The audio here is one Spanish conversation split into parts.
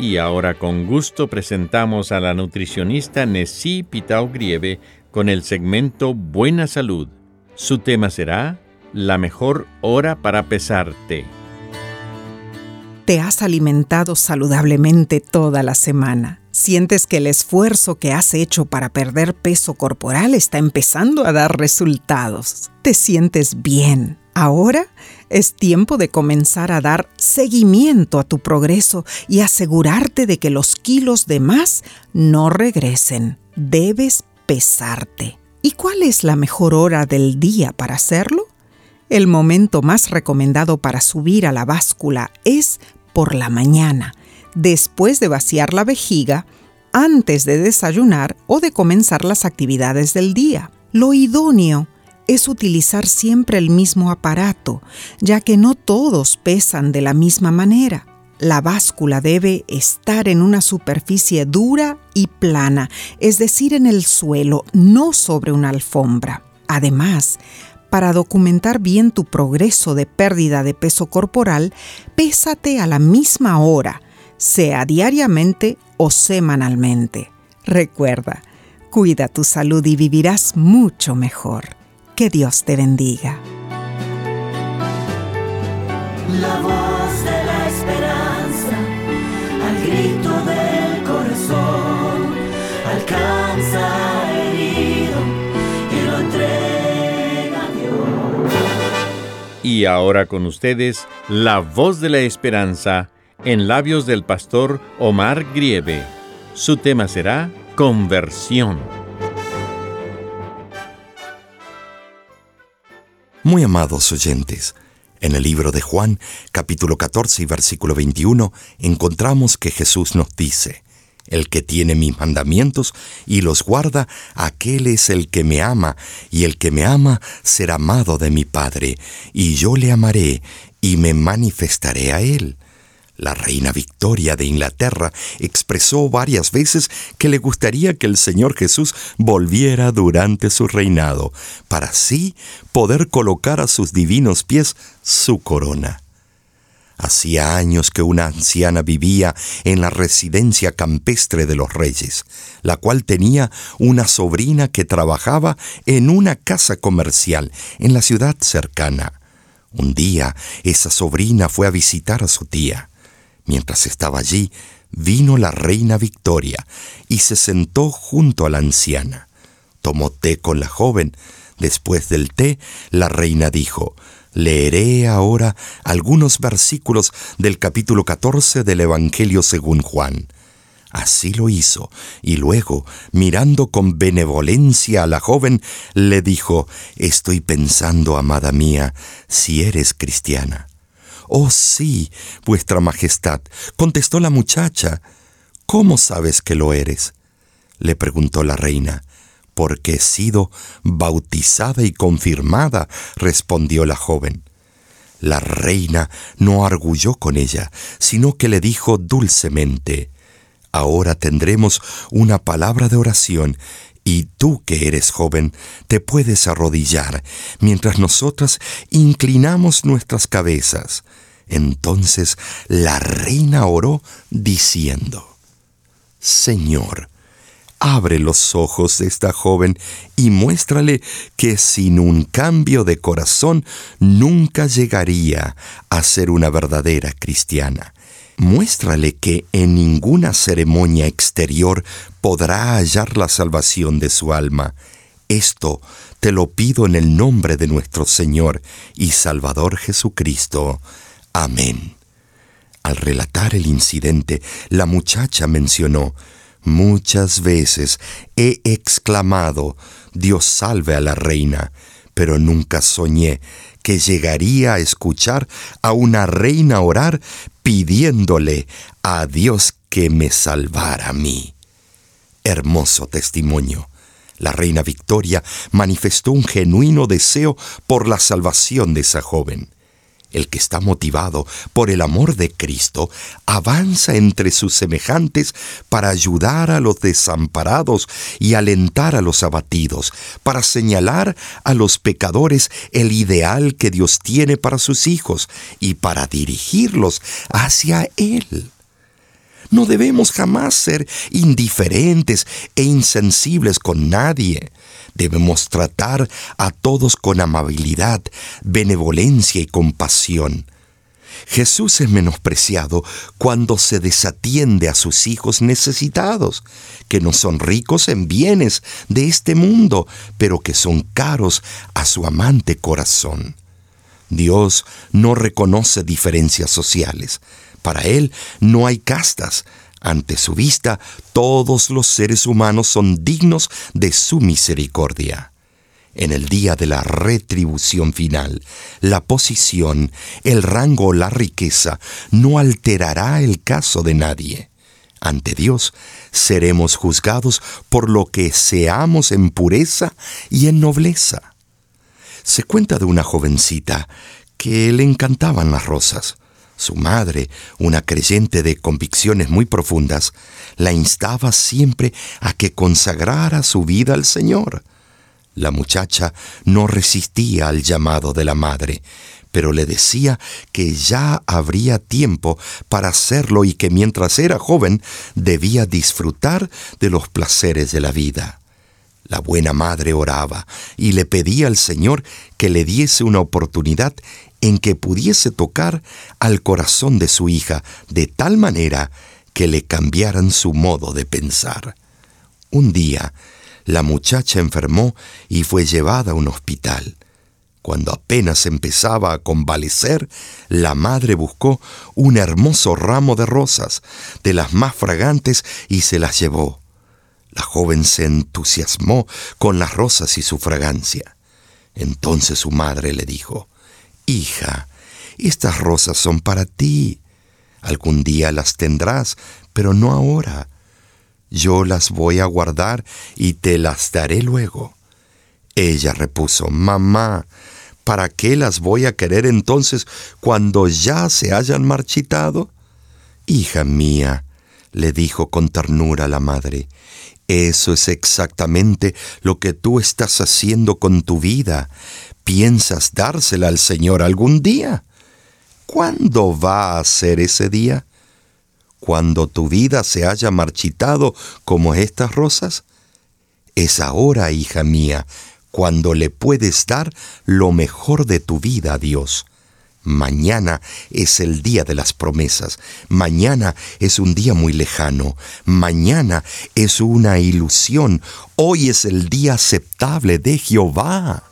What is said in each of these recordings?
Y ahora con gusto presentamos a la nutricionista Nessie Pitao Grieve con el segmento Buena Salud. Su tema será La mejor hora para pesarte. Te has alimentado saludablemente toda la semana. Sientes que el esfuerzo que has hecho para perder peso corporal está empezando a dar resultados. Te sientes bien. Ahora es tiempo de comenzar a dar seguimiento a tu progreso y asegurarte de que los kilos de más no regresen. Debes pesarte. ¿Y cuál es la mejor hora del día para hacerlo? El momento más recomendado para subir a la báscula es por la mañana, después de vaciar la vejiga, antes de desayunar o de comenzar las actividades del día. Lo idóneo es utilizar siempre el mismo aparato, ya que no todos pesan de la misma manera. La báscula debe estar en una superficie dura y plana, es decir, en el suelo, no sobre una alfombra. Además, para documentar bien tu progreso de pérdida de peso corporal, pésate a la misma hora, sea diariamente o semanalmente. Recuerda, cuida tu salud y vivirás mucho mejor. Que Dios te bendiga. La voz de la esperanza, al grito del corazón, alcanza herido y lo entrega a Dios. Y ahora con ustedes, la voz de la esperanza en labios del pastor Omar Grieve. Su tema será Conversión. Muy amados oyentes, en el libro de Juan, capítulo 14 y versículo 21, encontramos que Jesús nos dice, El que tiene mis mandamientos y los guarda, aquel es el que me ama, y el que me ama será amado de mi Padre, y yo le amaré y me manifestaré a él. La reina Victoria de Inglaterra expresó varias veces que le gustaría que el Señor Jesús volviera durante su reinado, para así poder colocar a sus divinos pies su corona. Hacía años que una anciana vivía en la residencia campestre de los reyes, la cual tenía una sobrina que trabajaba en una casa comercial en la ciudad cercana. Un día esa sobrina fue a visitar a su tía. Mientras estaba allí, vino la reina Victoria y se sentó junto a la anciana. Tomó té con la joven. Después del té, la reina dijo, Leeré ahora algunos versículos del capítulo 14 del Evangelio según Juan. Así lo hizo, y luego, mirando con benevolencia a la joven, le dijo, Estoy pensando, amada mía, si eres cristiana. Oh sí, vuestra Majestad, contestó la muchacha. ¿Cómo sabes que lo eres? le preguntó la reina. Porque he sido bautizada y confirmada, respondió la joven. La reina no arguyó con ella, sino que le dijo dulcemente, Ahora tendremos una palabra de oración y tú que eres joven, te puedes arrodillar mientras nosotras inclinamos nuestras cabezas. Entonces la reina oró diciendo, Señor, Abre los ojos de esta joven y muéstrale que sin un cambio de corazón nunca llegaría a ser una verdadera cristiana. Muéstrale que en ninguna ceremonia exterior podrá hallar la salvación de su alma. Esto te lo pido en el nombre de nuestro Señor y Salvador Jesucristo. Amén. Al relatar el incidente, la muchacha mencionó, Muchas veces he exclamado, Dios salve a la reina, pero nunca soñé que llegaría a escuchar a una reina orar pidiéndole a Dios que me salvara a mí. Hermoso testimonio. La reina Victoria manifestó un genuino deseo por la salvación de esa joven. El que está motivado por el amor de Cristo avanza entre sus semejantes para ayudar a los desamparados y alentar a los abatidos, para señalar a los pecadores el ideal que Dios tiene para sus hijos y para dirigirlos hacia Él. No debemos jamás ser indiferentes e insensibles con nadie. Debemos tratar a todos con amabilidad, benevolencia y compasión. Jesús es menospreciado cuando se desatiende a sus hijos necesitados, que no son ricos en bienes de este mundo, pero que son caros a su amante corazón. Dios no reconoce diferencias sociales. Para Él no hay castas. Ante su vista, todos los seres humanos son dignos de su misericordia. En el día de la retribución final, la posición, el rango o la riqueza no alterará el caso de nadie. Ante Dios seremos juzgados por lo que seamos en pureza y en nobleza. Se cuenta de una jovencita que le encantaban las rosas. Su madre, una creyente de convicciones muy profundas, la instaba siempre a que consagrara su vida al Señor. La muchacha no resistía al llamado de la madre, pero le decía que ya habría tiempo para hacerlo y que mientras era joven debía disfrutar de los placeres de la vida. La buena madre oraba y le pedía al Señor que le diese una oportunidad en que pudiese tocar al corazón de su hija de tal manera que le cambiaran su modo de pensar. Un día, la muchacha enfermó y fue llevada a un hospital. Cuando apenas empezaba a convalecer, la madre buscó un hermoso ramo de rosas, de las más fragantes, y se las llevó. La joven se entusiasmó con las rosas y su fragancia. Entonces su madre le dijo, Hija, estas rosas son para ti. Algún día las tendrás, pero no ahora. Yo las voy a guardar y te las daré luego. Ella repuso, Mamá, ¿para qué las voy a querer entonces cuando ya se hayan marchitado? Hija mía, le dijo con ternura la madre, eso es exactamente lo que tú estás haciendo con tu vida. ¿Piensas dársela al Señor algún día? ¿Cuándo va a ser ese día? ¿Cuando tu vida se haya marchitado como estas rosas? Es ahora, hija mía, cuando le puedes dar lo mejor de tu vida a Dios. Mañana es el día de las promesas. Mañana es un día muy lejano. Mañana es una ilusión. Hoy es el día aceptable de Jehová.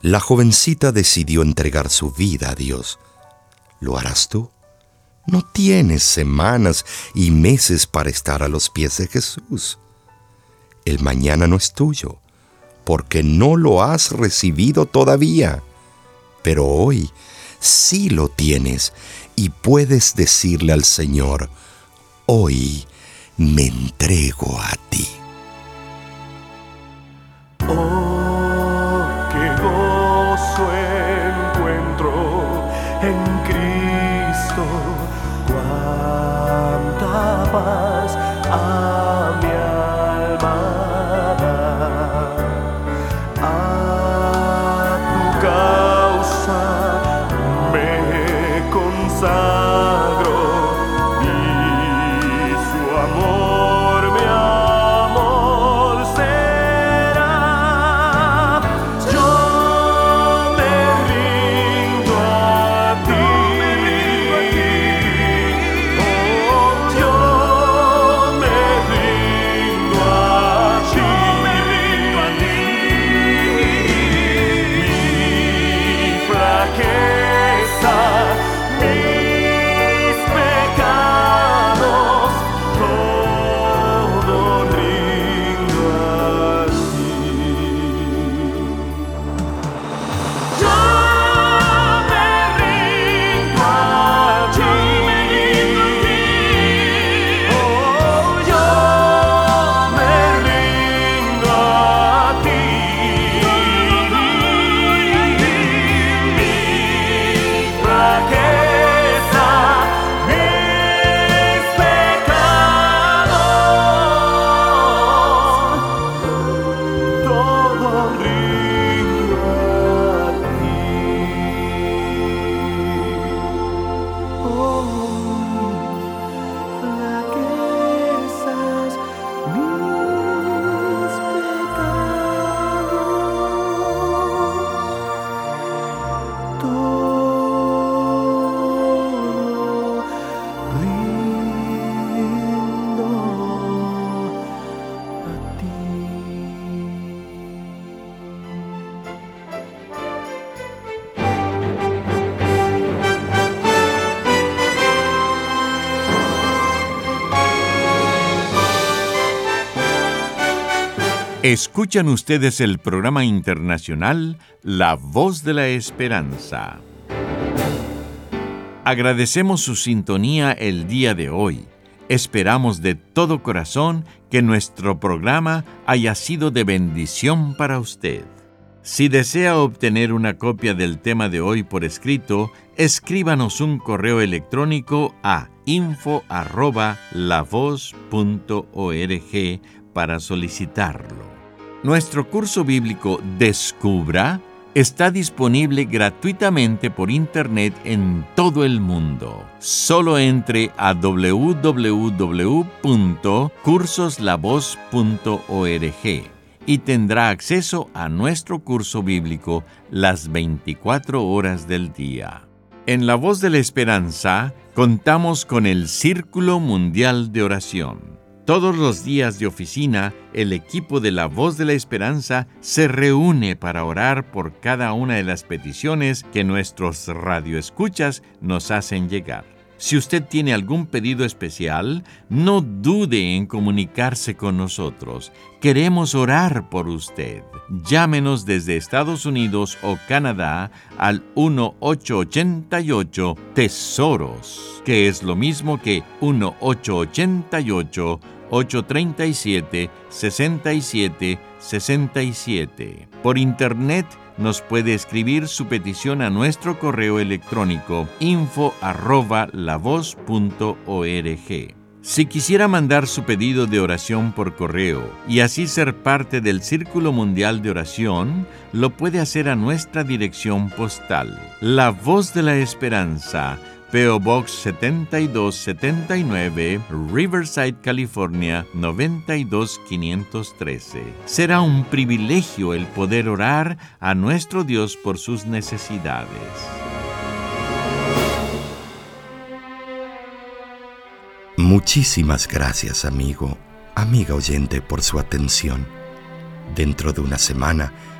La jovencita decidió entregar su vida a Dios. ¿Lo harás tú? No tienes semanas y meses para estar a los pies de Jesús. El mañana no es tuyo, porque no lo has recibido todavía. Pero hoy sí lo tienes y puedes decirle al Señor, hoy me entrego a ti. Escuchan ustedes el programa internacional La Voz de la Esperanza. Agradecemos su sintonía el día de hoy. Esperamos de todo corazón que nuestro programa haya sido de bendición para usted. Si desea obtener una copia del tema de hoy por escrito, escríbanos un correo electrónico a info@lavoz.org para solicitarlo. Nuestro curso bíblico Descubra está disponible gratuitamente por Internet en todo el mundo. Solo entre a www.cursoslavos.org y tendrá acceso a nuestro curso bíblico las 24 horas del día. En La Voz de la Esperanza contamos con el Círculo Mundial de Oración todos los días de oficina, el equipo de la Voz de la Esperanza se reúne para orar por cada una de las peticiones que nuestros radioescuchas nos hacen llegar. Si usted tiene algún pedido especial, no dude en comunicarse con nosotros. Queremos orar por usted. Llámenos desde Estados Unidos o Canadá al 1888 Tesoros, que es lo mismo que 1888 837 67 67. Por internet nos puede escribir su petición a nuestro correo electrónico info arroba Si quisiera mandar su pedido de oración por correo y así ser parte del Círculo Mundial de Oración, lo puede hacer a nuestra dirección postal. La Voz de la Esperanza, PO Box 7279, Riverside, California 92513. Será un privilegio el poder orar a nuestro Dios por sus necesidades. Muchísimas gracias, amigo, amiga oyente, por su atención. Dentro de una semana,